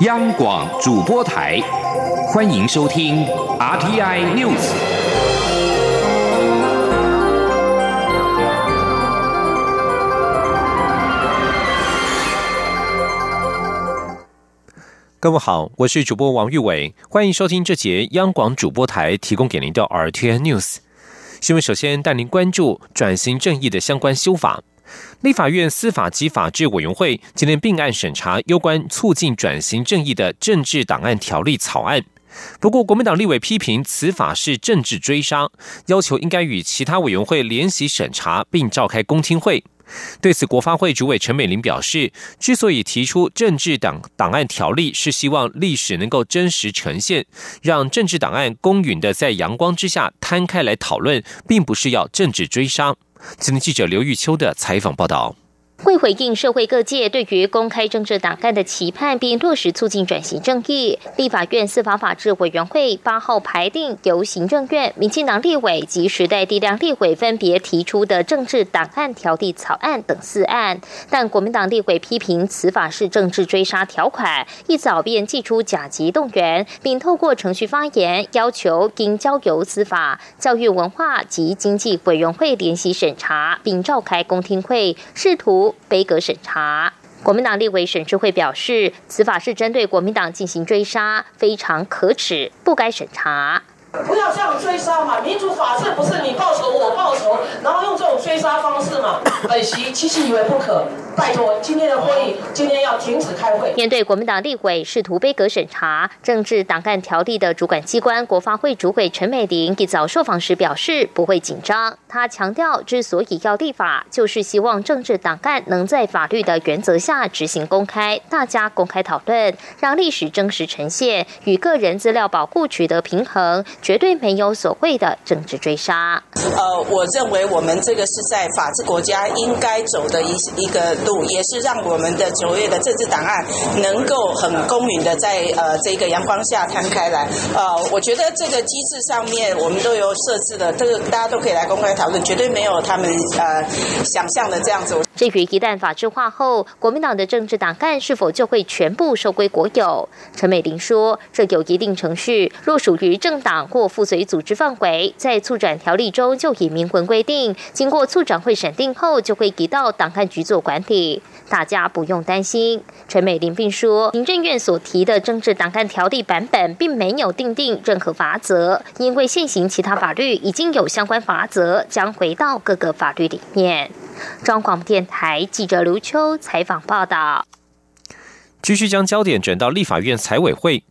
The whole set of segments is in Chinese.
央广主播台，欢迎收听 RTI News。各位好，我是主播王玉伟，欢迎收听这节央广主播台提供给您的 RTI News 新闻。首先带您关注转型正义的相关修法。立法院司法及法制委员会今天并案审查有关促进转型正义的政治档案条例草案。不过，国民党立委批评此法是政治追杀，要求应该与其他委员会联席审查，并召开公听会。对此，国发会主委陈美玲表示，之所以提出政治档档案条例，是希望历史能够真实呈现，让政治档案公允的在阳光之下摊开来讨论，并不是要政治追杀。今天记者刘玉秋的采访报道。为回应社会各界对于公开政治档案的期盼，并落实促进转型正义，立法院司法法制委员会八号排定由行政院、民进党立委及时代力量立委分别提出的政治档案条例草案等四案，但国民党立委批评此法是政治追杀条款，一早便祭出甲级动员，并透过程序发言，要求应交由司法、教育、文化及经济委员会联席审查，并召开公听会，试图。杯格审查，国民党立委审智会表示，此法是针对国民党进行追杀，非常可耻，不该审查。不要这样追杀嘛！民主法治不是你报仇我报仇，然后用这种追杀方式嘛？本席其实以为不可。拜托，今天的会议今天要停止开会。面对国民党立委试图杯格审查政治党干条例的主管机关国发会主委陈美玲一早受访时表示不会紧张。他强调，之所以要立法，就是希望政治党干能在法律的原则下执行公开，大家公开讨论，让历史真实呈现，与个人资料保护取得平衡。绝对没有所谓的政治追杀。呃，我认为我们这个是在法治国家应该走的一一个路，也是让我们的九月的政治档案能够很公允的在呃这个阳光下摊开来。呃，我觉得这个机制上面我们都有设置的，这个大家都可以来公开讨论，绝对没有他们呃想象的这样子。至于一旦法制化后，国民党的政治档案是否就会全部收归国有？陈美玲说，这有一定程序，若属于政党。或附随组织范围，在促转条例中就已明文规定，经过促转会审定后，就会移到档案局做管理，大家不用担心。陈美玲并说，行政院所提的政治档案条例版本并没有定定任何法则，因为现行其他法律已经有相关法则，将回到各个法律里面。中广电台记者刘秋采访报道。继续将焦点转到立法院财委会。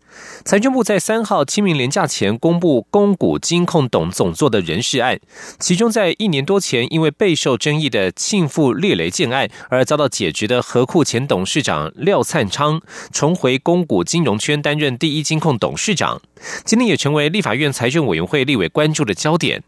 财政部在三号清明连假前公布公股金控董总座的人事案，其中在一年多前因为备受争议的庆富列雷建案而遭到解职的和库前董事长廖灿昌，重回公股金融圈担任第一金控董事长，今天也成为立法院财政委员会立委关注的焦点。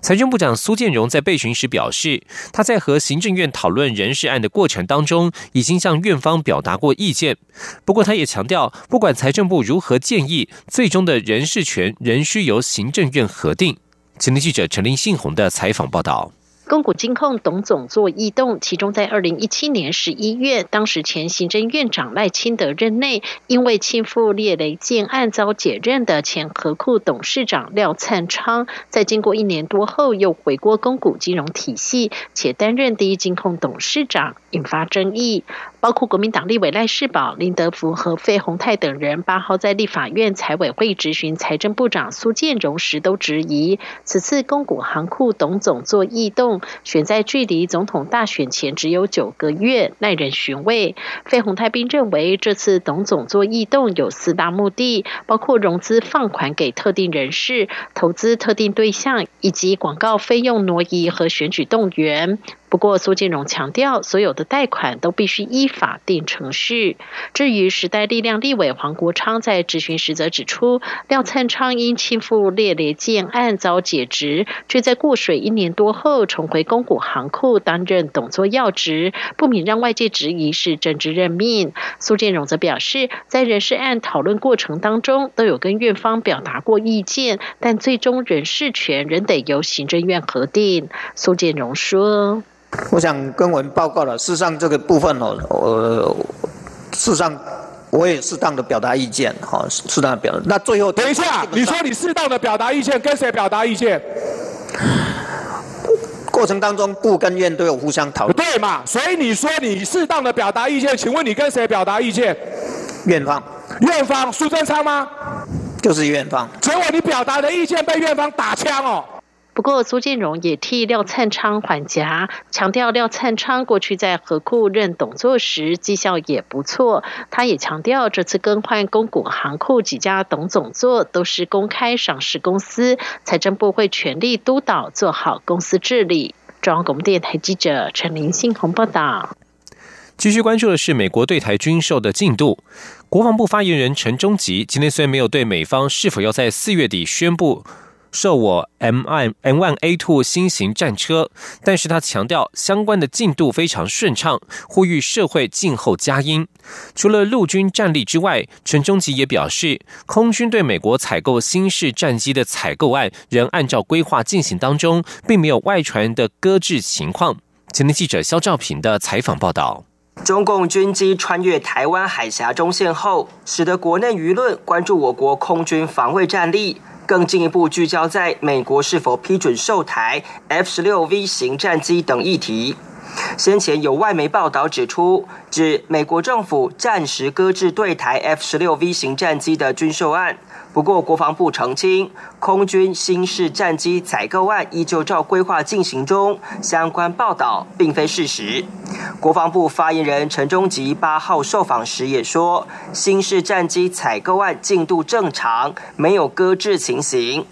财政部长苏建荣在被询时表示，他在和行政院讨论人事案的过程当中，已经向院方表达过意见。不过，他也强调，不管财政部如何建议，最终的人事权仍需由行政院核定。前天记者陈林信宏的采访报道。公股金控董总做异动，其中在二零一七年十一月，当时前行政院长赖清德任内，因为亲赴列雷建案遭解任的前和库董事长廖灿昌，在经过一年多后又回国公股金融体系，且担任第一金控董事长，引发争议。包括国民党立委赖世宝、林德福和费鸿泰等人，八号在立法院财委会质询财政部长苏建荣时，都质疑此次公股行库董总做异动，选在距离总统大选前只有九个月，耐人寻味。费鸿泰并认为，这次董总做异动有四大目的，包括融资放款给特定人士、投资特定对象，以及广告费用挪移和选举动员。不过，苏建荣强调，所有的贷款都必须依法定程序。至于时代力量立委黄国昌在质询时则指出，廖灿昌因亲赴列列建案遭解职，却在过水一年多后重回公股行库担任董座要职，不免让外界质疑是政治任命。苏建荣则表示，在人事案讨论过程当中，都有跟院方表达过意见，但最终人事权仍得由行政院核定。苏建荣说。我想跟我们报告了，事实上这个部分哦，呃，事实上我也适当的表达意见，哈，适当的表。那最后等一下，你说你适当的表达意见，跟谁表达意见？过程当中，部跟院都有互相讨论，对嘛？所以你说你适当的表达意见，请问你跟谁表达意见？院方，院方苏贞昌吗？就是院方。结果你表达的意见被院方打枪哦。不过，苏建荣也替廖灿昌缓颊，强调廖灿昌过去在河库任董座时绩效也不错。他也强调，这次更换公股行库几家董总座都是公开上市公司，财政部会全力督导做好公司治理。中央广播电台记者陈林信宏报道。继续关注的是美国对台军售的进度。国防部发言人陈忠吉今天虽然没有对美方是否要在四月底宣布。售我 M I M One A Two 新型战车，但是他强调相关的进度非常顺畅，呼吁社会静候佳音。除了陆军战力之外，陈忠吉也表示，空军对美国采购新式战机的采购案仍按照规划进行当中，并没有外传的搁置情况。前天记者肖兆平的采访报道：中共军机穿越台湾海峡中线后，使得国内舆论关注我国空军防卫战力。更进一步聚焦在美国是否批准售台 F 十六 V 型战机等议题。先前有外媒报道指出，指美国政府暂时搁置对台 F 十六 V 型战机的军售案。不过，国防部澄清，空军新式战机采购案依旧照规划进行中，相关报道并非事实。国防部发言人陈忠吉八号受访时也说，新式战机采购案进度正常，没有搁置情形。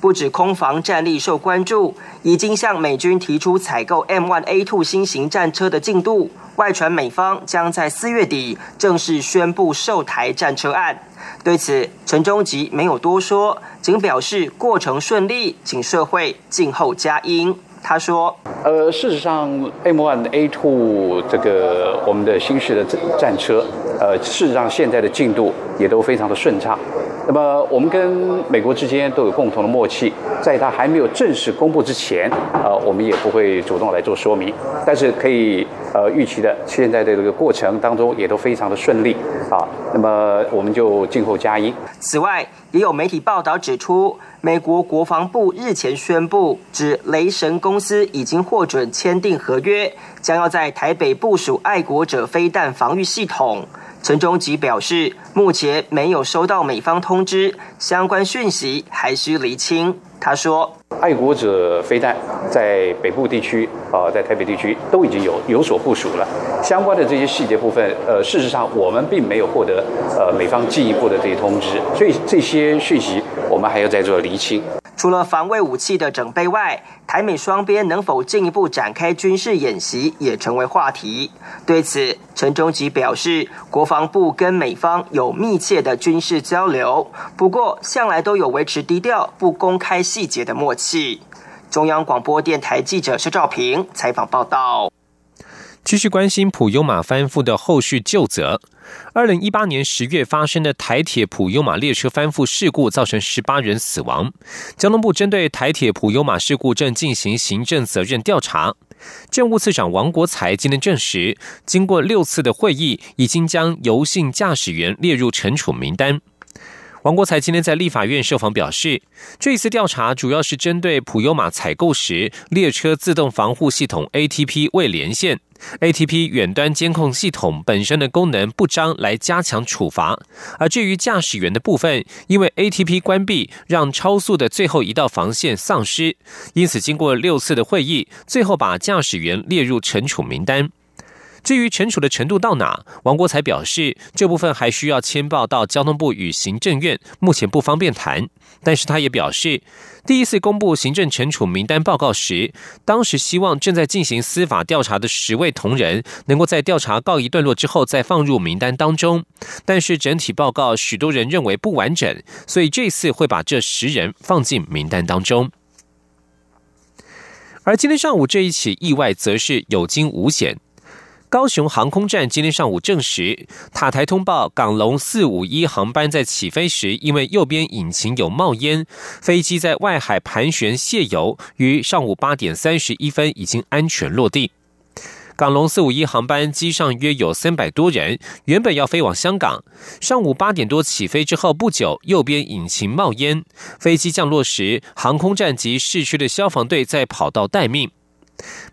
不止空防战力受关注，已经向美军提出采购 M1A2 新型战车的进度，外传美方将在四月底正式宣布售台战车案。对此，陈忠吉没有多说，仅表示过程顺利，请社会静候佳音。他说：“呃，事实上，M1A2 这个我们的新式的战车，呃，事实上现在的进度也都非常的顺畅。那么，我们跟美国之间都有共同的默契，在它还没有正式公布之前，呃，我们也不会主动来做说明。但是可以。”呃，预期的现在的这个过程当中也都非常的顺利啊，那么我们就静候佳音。此外，也有媒体报道指出，美国国防部日前宣布，指雷神公司已经获准签订合约，将要在台北部署爱国者飞弹防御系统。陈忠吉表示，目前没有收到美方通知，相关讯息还需厘清。他说。爱国者飞弹在北部地区啊，在台北地区都已经有有所部署了。相关的这些细节部分，呃，事实上我们并没有获得呃美方进一步的这些通知，所以这些讯息我们还要再做厘清。除了防卫武器的整备外，台美双边能否进一步展开军事演习也成为话题。对此，陈忠吉表示，国防部跟美方有密切的军事交流，不过向来都有维持低调、不公开细节的默契。中央广播电台记者施兆平采访报道。继续关心普悠马翻覆的后续救责。二零一八年十月发生的台铁普悠马列车翻覆事故，造成十八人死亡。交通部针对台铁普悠马事故正进行行政责任调查。政务次长王国才今天证实，经过六次的会议，已经将油性驾驶员列入惩处名单。王国才今天在立法院受访表示，这一次调查主要是针对普悠马采购时列车自动防护系统 ATP 未连线。ATP 远端监控系统本身的功能不彰，来加强处罚。而至于驾驶员的部分，因为 ATP 关闭，让超速的最后一道防线丧失，因此经过六次的会议，最后把驾驶员列入惩处名单。至于惩处的程度到哪，王国才表示，这部分还需要签报到交通部与行政院，目前不方便谈。但是他也表示，第一次公布行政惩处名单报告时，当时希望正在进行司法调查的十位同仁，能够在调查告一段落之后再放入名单当中。但是整体报告许多人认为不完整，所以这次会把这十人放进名单当中。而今天上午这一起意外，则是有惊无险。高雄航空站今天上午证实，塔台通报港龙四五一航班在起飞时，因为右边引擎有冒烟，飞机在外海盘旋泄油，于上午八点三十一分已经安全落地。港龙四五一航班机上约有三百多人，原本要飞往香港。上午八点多起飞之后不久，右边引擎冒烟。飞机降落时，航空站及市区的消防队在跑道待命。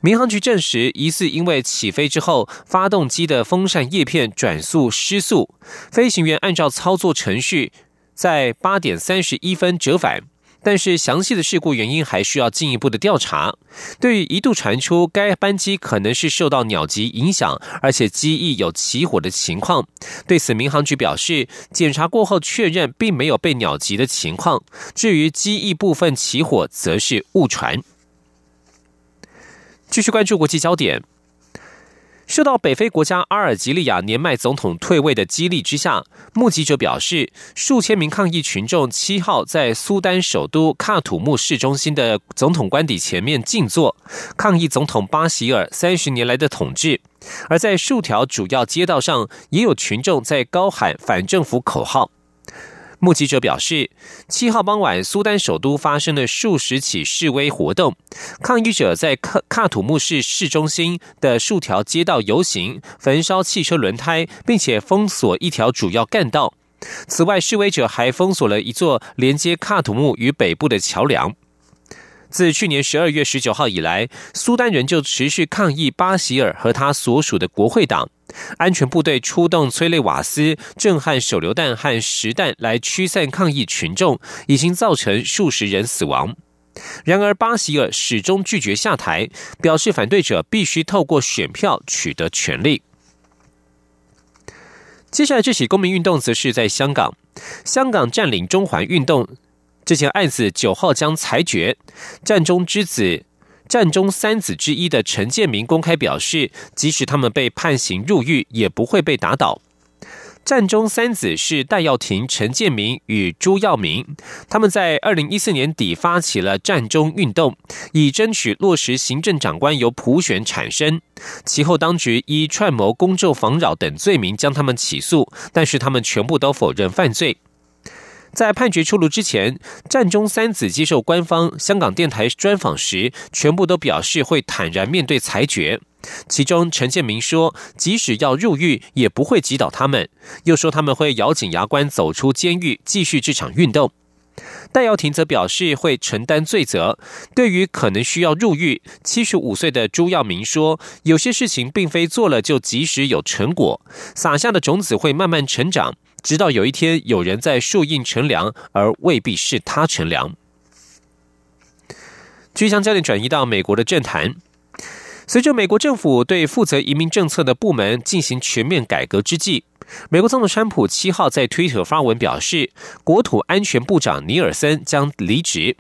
民航局证实，疑似因为起飞之后发动机的风扇叶片转速失速，飞行员按照操作程序在八点三十一分折返。但是详细的事故原因还需要进一步的调查。对于一度传出该班机可能是受到鸟击影响，而且机翼有起火的情况，对此民航局表示，检查过后确认并没有被鸟击的情况。至于机翼部分起火，则是误传。继续关注国际焦点。受到北非国家阿尔及利亚年迈总统退位的激励之下，目击者表示，数千名抗议群众七号在苏丹首都喀土穆市中心的总统官邸前面静坐，抗议总统巴希尔三十年来的统治。而在数条主要街道上，也有群众在高喊反政府口号。目击者表示，七号傍晚，苏丹首都发生了数十起示威活动，抗议者在喀喀土木市市中心的数条街道游行，焚烧汽车轮胎，并且封锁一条主要干道。此外，示威者还封锁了一座连接卡土木与北部的桥梁。自去年十二月十九号以来，苏丹人就持续抗议巴希尔和他所属的国会党。安全部队出动催泪瓦斯、震撼手榴弹和实弹来驱散抗议群众，已经造成数十人死亡。然而，巴希尔始终拒绝下台，表示反对者必须透过选票取得权利。接下来这起公民运动则是在香港，香港占领中环运动。这件案子九号将裁决，战中之子、战中三子之一的陈建明公开表示，即使他们被判刑入狱，也不会被打倒。战中三子是戴耀廷、陈建明与朱耀明，他们在二零一四年底发起了战中运动，以争取落实行政长官由普选产生。其后，当局依串谋、公众妨扰等罪名将他们起诉，但是他们全部都否认犯罪。在判决出炉之前，战中三子接受官方香港电台专访时，全部都表示会坦然面对裁决。其中，陈建明说，即使要入狱，也不会击倒他们；又说他们会咬紧牙关走出监狱，继续这场运动。戴耀廷则表示会承担罪责。对于可能需要入狱，七十五岁的朱耀明说，有些事情并非做了就即时有成果，撒下的种子会慢慢成长。直到有一天，有人在树荫乘凉，而未必是他乘凉。据将焦点转移到美国的政坛，随着美国政府对负责移民政策的部门进行全面改革之际，美国总统川普七号在推特发文表示，国土安全部长尼尔森将离职。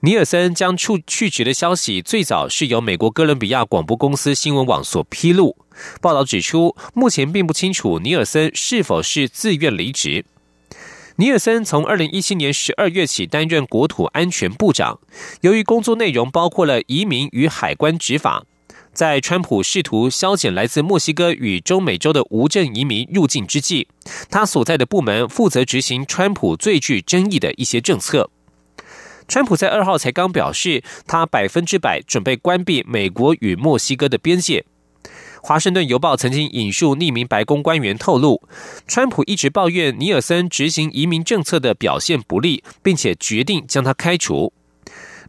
尼尔森将处去职的消息，最早是由美国哥伦比亚广播公司新闻网所披露。报道指出，目前并不清楚尼尔森是否是自愿离职。尼尔森从二零一七年十二月起担任国土安全部长，由于工作内容包括了移民与海关执法，在川普试图削减来自墨西哥与中美洲的无证移民入境之际，他所在的部门负责执行川普最具争议的一些政策。川普在二号才刚表示，他百分之百准备关闭美国与墨西哥的边界。华盛顿邮报曾经引述匿名白宫官员透露，川普一直抱怨尼尔森执行移民政策的表现不利，并且决定将他开除。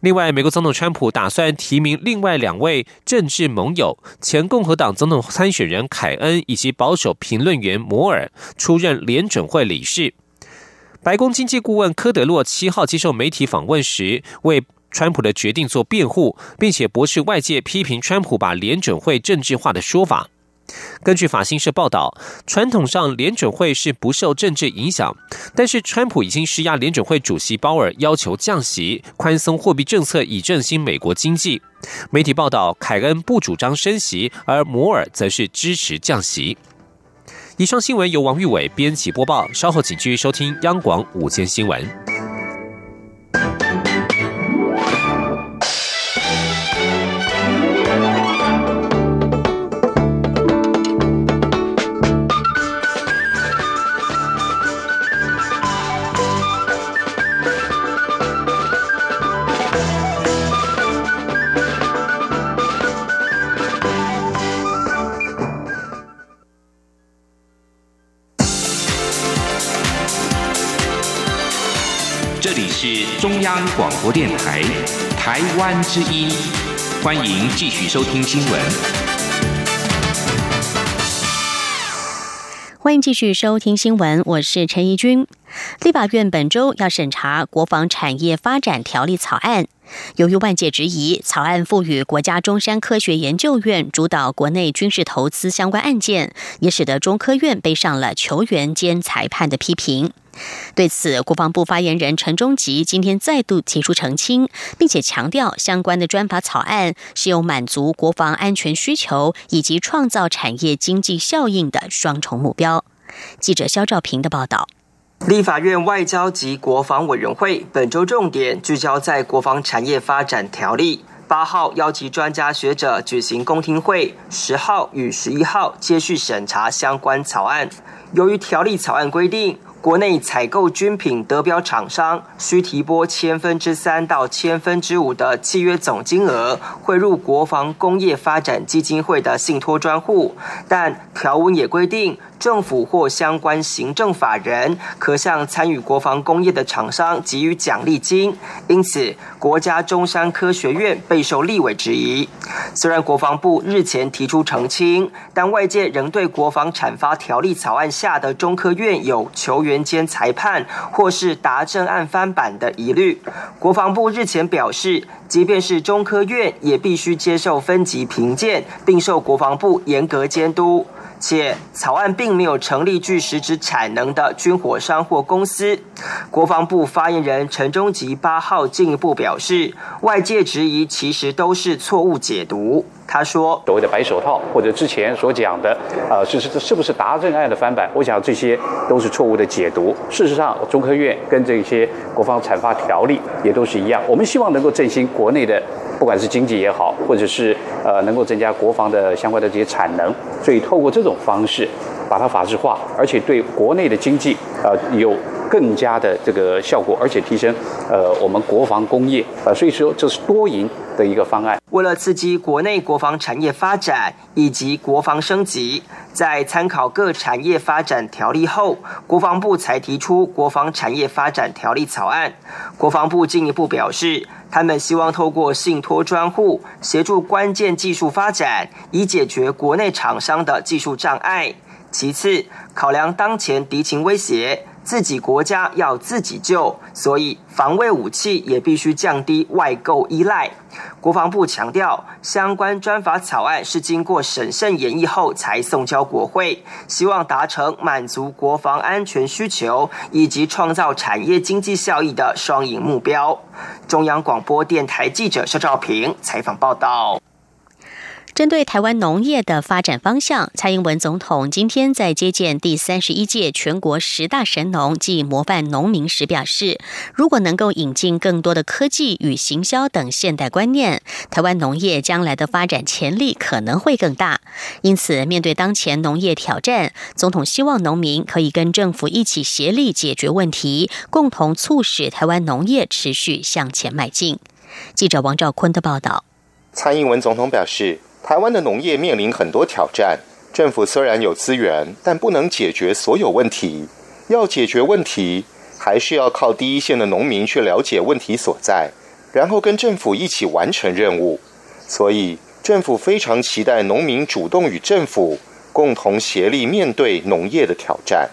另外，美国总统川普打算提名另外两位政治盟友，前共和党总统参选人凯恩以及保守评论员摩尔出任联准会理事。白宫经济顾问科德洛七号接受媒体访问时，为川普的决定做辩护，并且驳斥外界批评川普把联准会政治化的说法。根据法新社报道，传统上联准会是不受政治影响，但是川普已经施压联准会主席鲍尔，要求降息、宽松货币政策以振兴美国经济。媒体报道，凯恩不主张升息，而摩尔则是支持降息。以上新闻由王玉伟编辑播报，稍后请继续收听央广午间新闻。是中央广播电台台湾之音，欢迎继续收听新闻。欢迎继续收听新闻，我是陈怡君。立法院本周要审查国防产业发展条例草案。由于外界质疑草案赋予国家中山科学研究院主导国内军事投资相关案件，也使得中科院背上了球员兼裁判的批评。对此，国防部发言人陈忠吉今天再度提出澄清，并且强调相关的专法草案是有满足国防安全需求以及创造产业经济效应的双重目标。记者肖兆平的报道。立法院外交及国防委员会本周重点聚焦在国防产业发展条例。八号邀集专家学者举行公听会，十号与十一号接续审查相关草案。由于条例草案规定，国内采购军品德标厂商需提拨千分之三到千分之五的契约总金额汇入国防工业发展基金会的信托专户，但条文也规定。政府或相关行政法人可向参与国防工业的厂商给予奖励金，因此国家中山科学院备受立委质疑。虽然国防部日前提出澄清，但外界仍对国防产发条例草案下的中科院有球员兼裁判或是达政案翻版的疑虑。国防部日前表示，即便是中科院，也必须接受分级评鉴，并受国防部严格监督。且草案并没有成立具实质产能的军火商或公司。国防部发言人陈忠吉八号进一步表示，外界质疑其实都是错误解读。他说：“所谓的白手套，或者之前所讲的，呃，是是是不是达政案的翻版？我想这些都是错误的解读。事实上，中科院跟这些国防产发条例也都是一样。我们希望能够振兴国内的。”不管是经济也好，或者是呃能够增加国防的相关的这些产能，所以透过这种方式把它法制化，而且对国内的经济呃有更加的这个效果，而且提升呃我们国防工业呃，所以说这是多赢的一个方案。为了刺激国内国防产业发展以及国防升级，在参考各产业发展条例后，国防部才提出国防产业发展条例草案。国防部进一步表示。他们希望透过信托专户协助关键技术发展，以解决国内厂商的技术障碍。其次，考量当前敌情威胁。自己国家要自己救，所以防卫武器也必须降低外购依赖。国防部强调，相关专法草案是经过审慎演绎后才送交国会，希望达成满足国防安全需求以及创造产业经济效益的双赢目标。中央广播电台记者肖兆平采访报道。针对台湾农业的发展方向，蔡英文总统今天在接见第三十一届全国十大神农暨模范农民时表示，如果能够引进更多的科技与行销等现代观念，台湾农业将来的发展潜力可能会更大。因此，面对当前农业挑战，总统希望农民可以跟政府一起协力解决问题，共同促使台湾农业持续向前迈进。记者王兆坤的报道。蔡英文总统表示。台湾的农业面临很多挑战，政府虽然有资源，但不能解决所有问题。要解决问题，还是要靠第一线的农民去了解问题所在，然后跟政府一起完成任务。所以，政府非常期待农民主动与政府共同协力面对农业的挑战。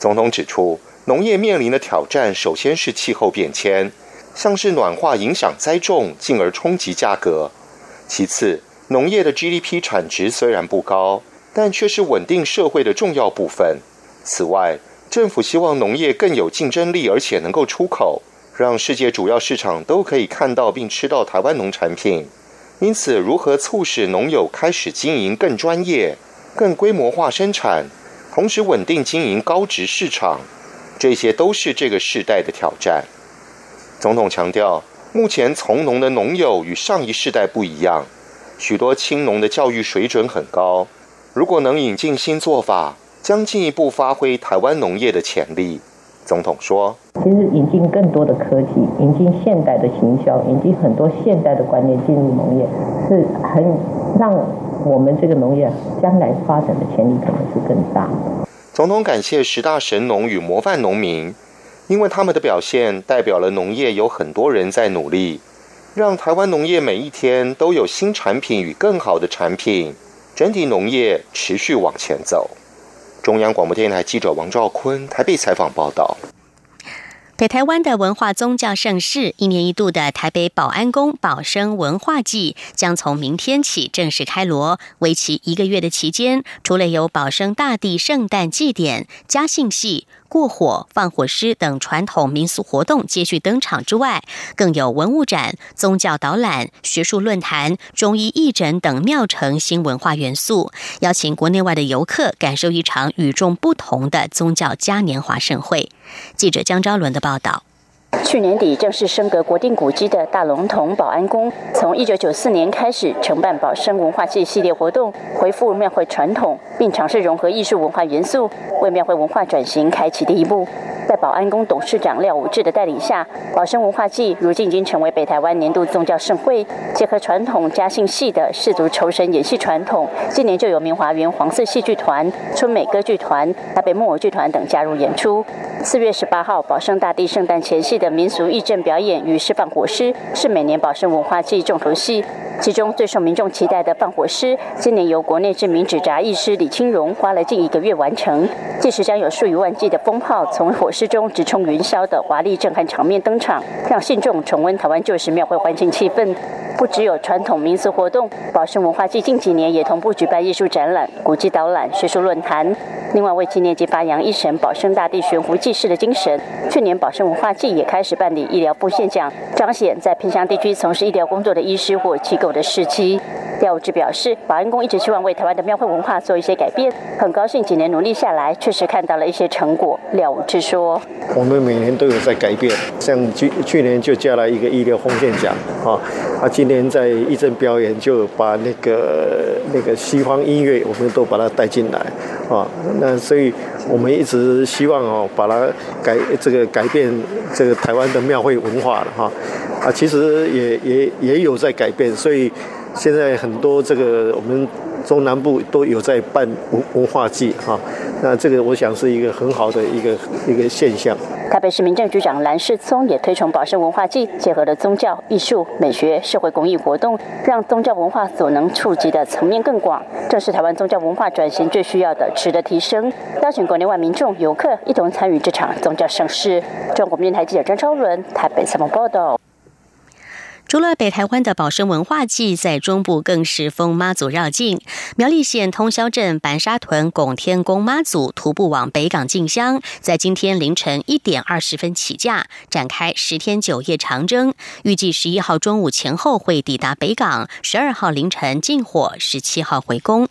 总统指出，农业面临的挑战，首先是气候变迁，像是暖化影响栽种，进而冲击价格；其次，农业的 GDP 产值虽然不高，但却是稳定社会的重要部分。此外，政府希望农业更有竞争力，而且能够出口，让世界主要市场都可以看到并吃到台湾农产品。因此，如何促使农友开始经营更专业、更规模化生产，同时稳定经营高值市场，这些都是这个时代的挑战。总统强调，目前从农的农友与上一世代不一样。许多青农的教育水准很高，如果能引进新做法，将进一步发挥台湾农业的潜力。总统说：“其实引进更多的科技，引进现代的行销，引进很多现代的观念进入农业，是很让我们这个农业将来发展的潜力可能是更大。”总统感谢十大神农与模范农民，因为他们的表现代表了农业有很多人在努力，让台湾农业每一天都有新产品与更好的产品，整体农业持续往前走。中央广播电台记者王兆坤台北采访报道。北台湾的文化宗教盛事，一年一度的台北保安宫保生文化祭将从明天起正式开锣，为期一个月的期间，除了有保生大帝圣诞祭典、嘉庆戏。过火、放火狮等传统民俗活动接续登场之外，更有文物展、宗教导览、学术论坛、中医义诊等庙城新文化元素，邀请国内外的游客感受一场与众不同的宗教嘉年华盛会。记者江昭伦的报道。去年底正式升格国定古迹的大龙峒保安宫，从一九九四年开始承办保生文化祭系列活动，恢复庙会传统，并尝试融合艺术文化元素，为庙会文化转型开启第一步。在保安宫董事长廖武志的带领下，保生文化祭如今已经成为北台湾年度宗教盛会，结合传统嘉兴戏的氏族酬神演戏传统，今年就有明华园黄色戏剧团、春美歌剧团、台北木偶剧团等加入演出。四月十八号，保生大帝圣诞前夕的的民俗义阵表演与释放火狮，是每年保生文化祭重头戏。其中最受民众期待的放火狮，今年由国内知名纸扎艺师李清荣花了近一个月完成。届时将有数以万计的风炮从火狮中直冲云霄的华丽震撼场面登场，让信众重温台湾旧时庙会欢庆气氛。不只有传统民俗活动，宝生文化季近几年也同步举办艺术展览、古迹导览、学术论坛。另外，为纪念及发扬一神保生大地悬壶济世的精神，去年宝生文化季也开始办理医疗奉献奖，彰显在萍乡地区从事医疗工作的医师或机构的士气。廖志表示，保安宫一直希望为台湾的庙会文化做一些改变，很高兴几年努力下来，确实看到了一些成果。廖志说：“我们每年都有在改变，像去去年就加了一个医疗奉献奖啊，啊，今年在义阵表演就把那个那个西方音乐，我们都把它带进来啊。那所以我们一直希望哦，把它改这个改变这个台湾的庙会文化了哈。啊，其实也也也有在改变，所以。现在很多这个我们中南部都有在办文文化祭哈，那这个我想是一个很好的一个一个现象。台北市民政局长蓝世聪也推崇保生文化祭，结合了宗教、艺术、美学、社会公益活动，让宗教文化所能触及的层面更广，正是台湾宗教文化转型最需要的值得提升。邀请国内外民众、游客一同参与这场宗教盛事。中国电台记者张超伦台北采访报道。除了北台湾的宝生文化祭，在中部更是封妈祖绕境。苗栗县通霄镇白沙屯拱天宫妈祖徒步往北港进香，在今天凌晨一点二十分起驾，展开十天九夜长征。预计十一号中午前后会抵达北港，十二号凌晨进火，十七号回宫。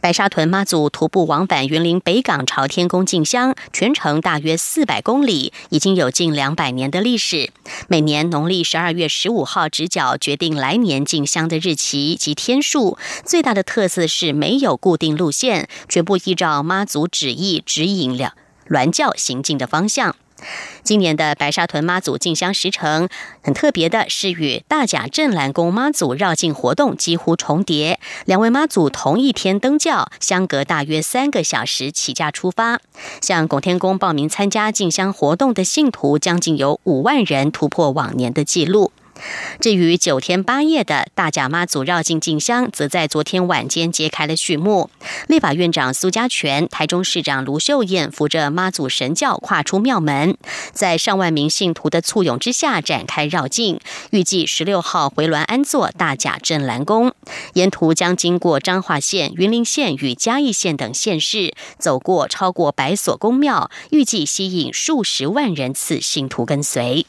白沙屯妈祖徒步往返云林北港朝天宫进香，全程大约四百公里，已经有近两百年的历史。每年农历十二月十五号直角决定来年进香的日期及天数。最大的特色是没有固定路线，全部依照妈祖旨意指引了銮轿行进的方向。今年的白沙屯妈祖进香时程很特别的是，与大甲镇澜宫妈祖绕境活动几乎重叠。两位妈祖同一天登轿，相隔大约三个小时起驾出发。向拱天宫报名参加进香活动的信徒将近有五万人，突破往年的纪录。至于九天八夜的大甲妈祖绕境进香，则在昨天晚间揭开了序幕。立法院长苏家全、台中市长卢秀燕扶着妈祖神轿跨出庙门，在上万名信徒的簇拥之下展开绕境。预计十六号回銮安坐大甲镇澜宫，沿途将经过彰化县、云林县与嘉义县等县市，走过超过百所宫庙，预计吸引数十万人次信徒跟随。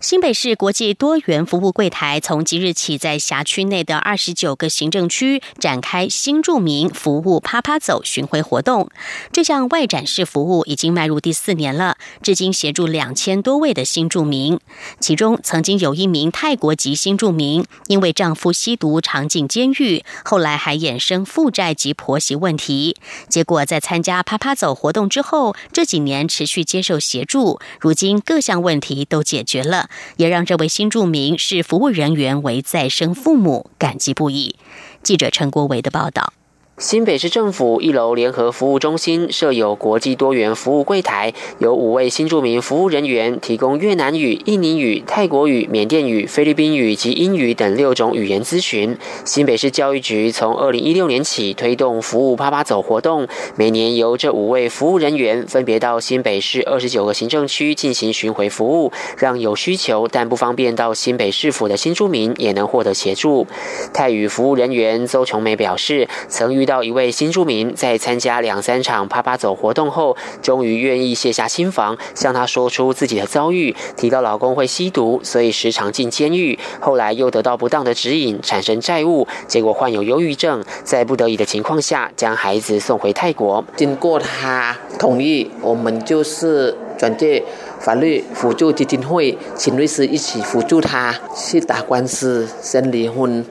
新北市国际多元服务柜台从即日起，在辖区内的二十九个行政区展开新住民服务“啪啪走”巡回活动。这项外展式服务已经迈入第四年了，至今协助两千多位的新住民。其中，曾经有一名泰国籍新住民，因为丈夫吸毒常进监狱，后来还衍生负债及婆媳问题。结果在参加“啪啪走”活动之后，这几年持续接受协助，如今各项问题都解决了。也让这位新住民视服务人员为再生父母，感激不已。记者陈国伟的报道。新北市政府一楼联合服务中心设有国际多元服务柜台，有五位新住民服务人员提供越南语、印尼语、泰国语、缅甸语、菲律宾语及英语等六种语言咨询。新北市教育局从二零一六年起推动服务趴趴走活动，每年由这五位服务人员分别到新北市二十九个行政区进行巡回服务，让有需求但不方便到新北市府的新住民也能获得协助。泰语服务人员邹琼梅表示，曾遇。到一位新住民在参加两三场啪啪走活动后，终于愿意卸下心防，向他说出自己的遭遇，提到老公会吸毒，所以时常进监狱。后来又得到不当的指引，产生债务，结果患有忧郁症，在不得已的情况下，将孩子送回泰国。经过他同意，我们就是转介法律辅助基金会，请律师一起辅助他去打官司，先离婚。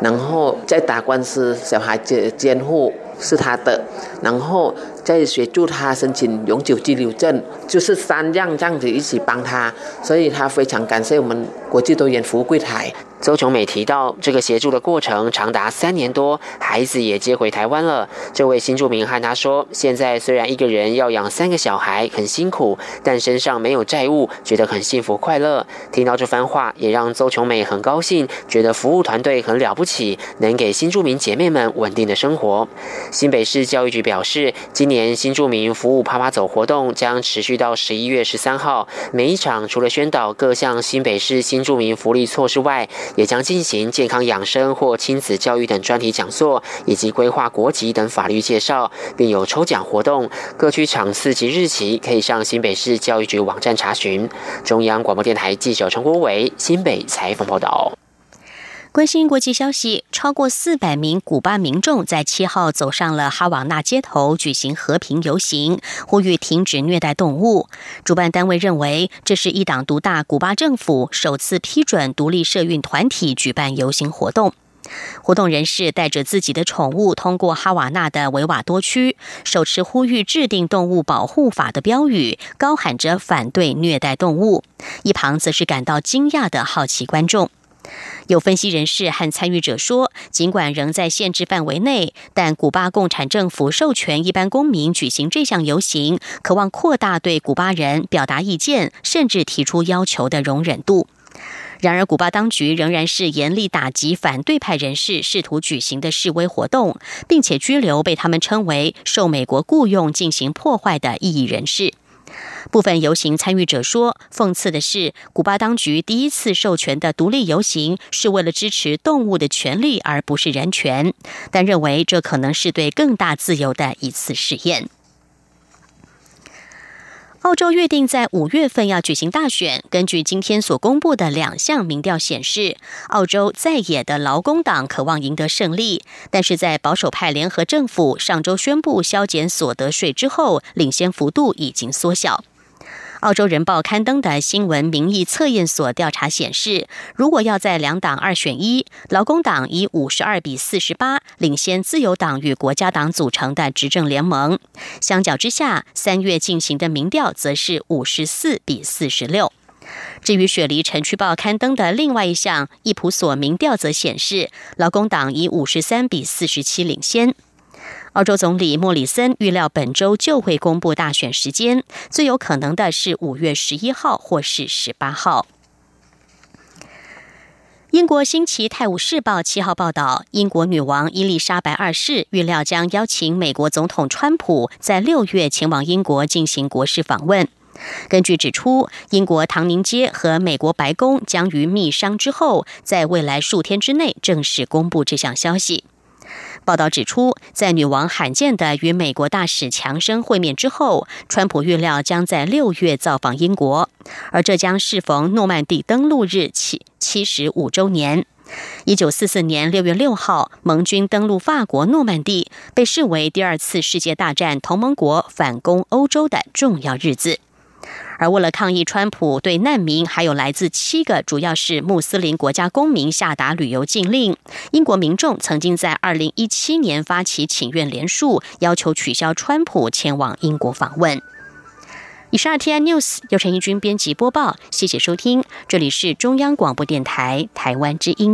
然后再打官司，小孩子监护是他的，然后再协助他申请永久居留证，就是三样这样子一起帮他，所以他非常感谢我们国际多元服务柜台。邹琼美提到，这个协助的过程长达三年多，孩子也接回台湾了。这位新住民和他说，现在虽然一个人要养三个小孩很辛苦，但身上没有债务，觉得很幸福快乐。听到这番话，也让邹琼美很高兴，觉得服务团队很了不起，能给新住民姐妹们稳定的生活。新北市教育局表示，今年新住民服务啪啪走活动将持续到十一月十三号，每一场除了宣导各项新北市新住民福利措施外，也将进行健康养生或亲子教育等专题讲座，以及规划国籍等法律介绍，并有抽奖活动。各区场次及日期可以上新北市教育局网站查询。中央广播电台记者陈国伟新北采访报道。关心国际消息，超过四百名古巴民众在七号走上了哈瓦那街头举行和平游行，呼吁停止虐待动物。主办单位认为，这是一党独大古巴政府首次批准独立社运团体举办游行活动。活动人士带着自己的宠物通过哈瓦那的维瓦多区，手持呼吁制定动物保护法的标语，高喊着反对虐待动物。一旁则是感到惊讶的好奇观众。有分析人士和参与者说，尽管仍在限制范围内，但古巴共产政府授权一般公民举行这项游行，渴望扩大对古巴人表达意见甚至提出要求的容忍度。然而，古巴当局仍然是严厉打击反对派人士试图举行的示威活动，并且拘留被他们称为受美国雇佣进行破坏的异议人士。部分游行参与者说：“讽刺的是，古巴当局第一次授权的独立游行是为了支持动物的权利，而不是人权。”但认为这可能是对更大自由的一次试验。澳洲约定在五月份要举行大选。根据今天所公布的两项民调显示，澳洲在野的劳工党渴望赢得胜利，但是在保守派联合政府上周宣布削减所得税之后，领先幅度已经缩小。澳洲人报刊登的新闻民意测验所调查显示，如果要在两党二选一，劳工党以五十二比四十八领先自由党与国家党组成的执政联盟。相较之下，三月进行的民调则是五十四比四十六。至于雪梨城区报刊登的另外一项易普所民调则显示，劳工党以五十三比四十七领先。澳洲总理莫里森预料本周就会公布大选时间，最有可能的是五月十一号或是十八号。英国《星期泰晤士报》七号报道，英国女王伊丽莎白二世预料将邀请美国总统川普在六月前往英国进行国事访问。根据指出，英国唐宁街和美国白宫将于密商之后，在未来数天之内正式公布这项消息。报道指出，在女王罕见的与美国大使强生会面之后，川普预料将在六月造访英国，而这将适逢诺曼底登陆日七七十五周年。一九四四年六月六号，盟军登陆法国诺曼底，被视为第二次世界大战同盟国反攻欧洲的重要日子。而为了抗议川普对难民还有来自七个主要是穆斯林国家公民下达旅游禁令，英国民众曾经在二零一七年发起请愿联署，要求取消川普前往英国访问。以上 T I News 由陈义军编辑播报，谢谢收听，这里是中央广播电台台湾之音。